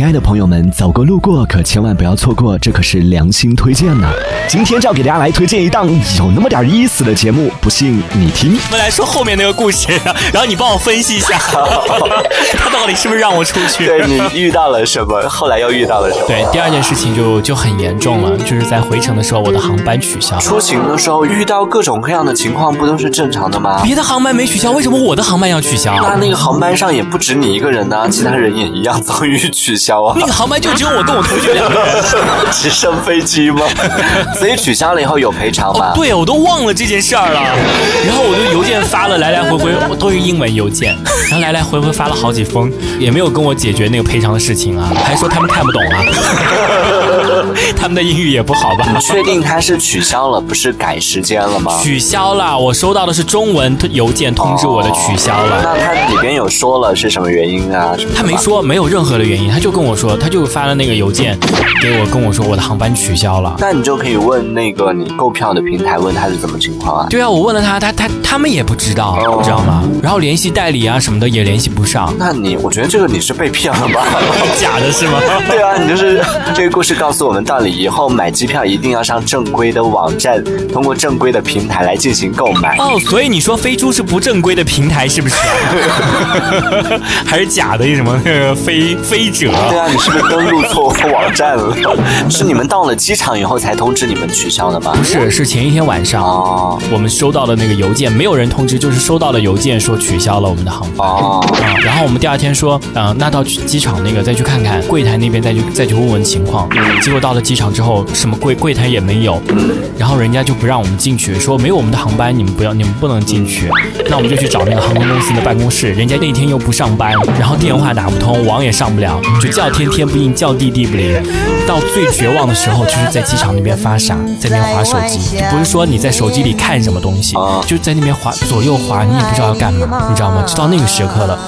亲爱的朋友们，走过路过可千万不要错过，这可是良心推荐呢。今天就要给大家来推荐一档有那么点意思的节目，不信你听。我们来说后面那个故事，然后你帮我分析一下，他到底是不是让我出去？对你遇到了什么？后来又遇到了什么？对，第二件事情就就很严重了，就是在回程的时候，我的航班取消。出行的时候遇到各种各样的情况，不都是正常的吗？别的航班没取消，为什么我的航班要取消？那那个航班上也不止你一个人呐、其他人也一样遭遇取消啊。那个航班就只有我跟我同学两个人。直升飞机吗？所以取消了以后有赔偿吗？哦，对，我都忘了这件事儿了。然后我就邮件发了来来回回，都是英文邮件，然后来来回回发了好几封，也没有跟我解决那个赔偿的事情啊，还说他们看不懂啊，他们的英语也不好吧？你确定他是取消了，不是改时间了吗？取消了，我收到的是中文邮件通知我的取消了。那它里边有说了是什么原因啊？他没。说，没有任何的原因，他就跟我说，他就发了那个邮件给我，跟我说我的航班取消了。那你就可以问那个你购票的平台，问他是怎么情况啊？对啊，我问了他，他他他们也不知道，哦你知道吗？然后联系代理啊什么的也联系不上，那你，我觉得这个你是被骗了吧？假的是吗？对啊，你就是这个故事告诉我们道理，以后买机票一定要上正规的网站，通过正规的平台来进行购买。哦，所以你说飞猪是不正规的平台是不是？还是假的什么那个飞飞者？对啊，你是不是登录错网站了？是你们到了机场以后才通知你们取消的吗？不是，是前一天晚上。哦我们收到的那个邮件，没有人通知，就是收到了邮件说取消了我们的航班。哦，啊，然后我们第二天说，嗯、那到机场那个再去看看柜台那边再去再去问问情况。结果到了机场之后，什么柜柜台也没有，然后人家就不让我们进去，说没有我们的航班，你们不要，你们不能进去。那我们就去找那个航空公司的办公室，人家那天又不上班，然后电话打不通，网也上不了，就叫天天不应，叫地地不灵。到最绝望的时候，就是在机场那边发傻，在那边划手机，就不是说你在手机里看什么东西，啊就在那边划左右划，你也不知道要干嘛，你知道吗？就到那个时刻了。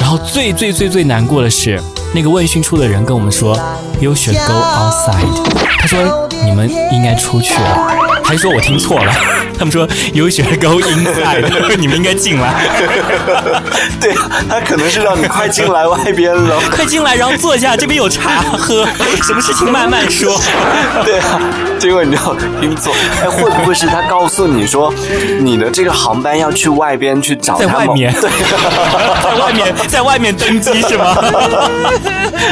然后最最最最难过的是，那个问讯处的人跟我们说，You should go outside。他说你们应该出去了，还说我听错了？他们说 You should go inside，你们应该进来，对啊，他可能是让你快进来外边了。快进来，然后坐下，这边有茶喝，什么事情慢慢说。对啊，结果你就听错。哎，会不会是他告诉你说，你的这个航班要去外边去找？在外面，对，在外面，在外面登机是吗？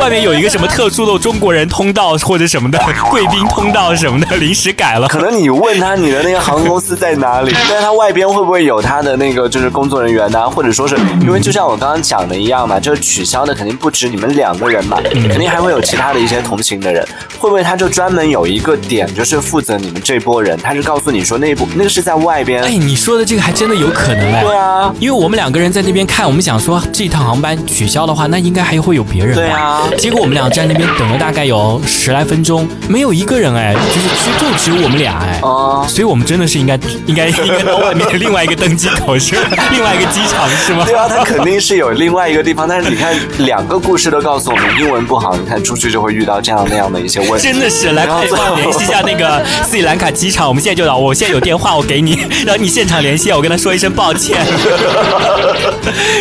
外面有一个什么特殊的中国人通道或者什么的贵宾通道什么的，临时改了。可能你问他你的那个航空公司在哪里，但是他外边会不会有他的那个就是工作人员呢、或者说是因为就像我刚刚讲的一样嘛，就是取消的肯定不止你们两个人嘛，嗯。肯定还会有其他的一些同行的人，会不会他就专门有一个点，就是负责你们这波人，他是告诉你说那一波那个是在外边，哎，你说的这个还真的有可能哎。对啊，因为我们两个人在那边看，我们想说这趟航班取消的话，那应该还会有别人。对啊。结果我们俩在那边等了大概有十来分钟，没有一个人哎，就是就就只有我们俩哎。哦。所以我们真的是应该应该应该到外面另外一个登机口是吧？另外一个机场是吗？对啊，他肯定是有另外一个地方，但是你看两个故事都告诉我们英文不好，你看出去就会遇到这样那样的一些问题。真的是，来，我联系一下那个斯里兰卡机场，我们现在就到，我现在有电话，我给你，然后你现场联系，我跟他说一声抱歉，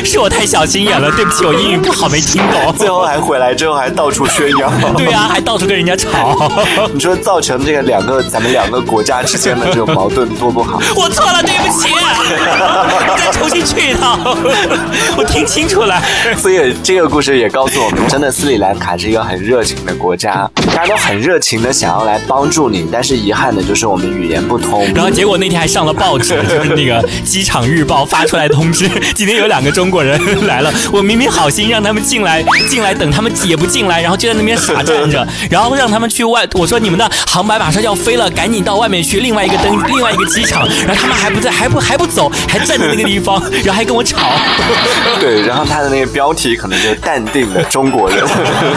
是我太小心眼了，对不起，我英语不好，没听懂。最后还回来之后还到处宣扬。对啊，还到处跟人家吵，你说造成这个两个咱们两个国家之间的这种矛盾多不好？我错了，对不起，我 再重新去一趟，我听清楚了。所以这个故事也告诉我们，真的斯里兰卡是一个很热情的国家，大家都很热情的想要来帮助你，但是遗憾的就是我们语言不通。然后结果那天还上了报纸，就是那个机场日报发出来通知，今天有两个中国人来了。我明明好心让他们进来，进来等他们也不进来，然后就在那边傻站着，然后让他们去外。我说你们的航班马上要飞了，赶紧到外面去另外一个登另外一个机场。然后他们还不在，还不还不走，还站在那个地方，然后还跟我吵。对，然后他的那个标题可能就是淡定的中国人，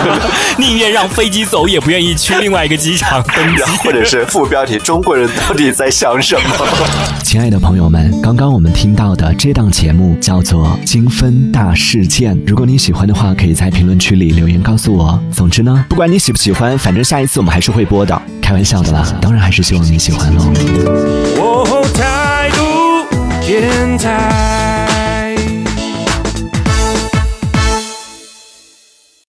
宁愿让飞机走，也不愿意去另外一个机场登机或者是副标题中国人到底在想什么？亲爱的朋友们，刚刚我们听到的这档节目叫做《精分大事件》。如果你喜欢的话，可以在评论区里留言告诉我。总之呢，不管你喜不喜欢，反正下一次我们还是会播的。开玩笑的啦，当然还是希望你喜欢喽。哦，态度天才。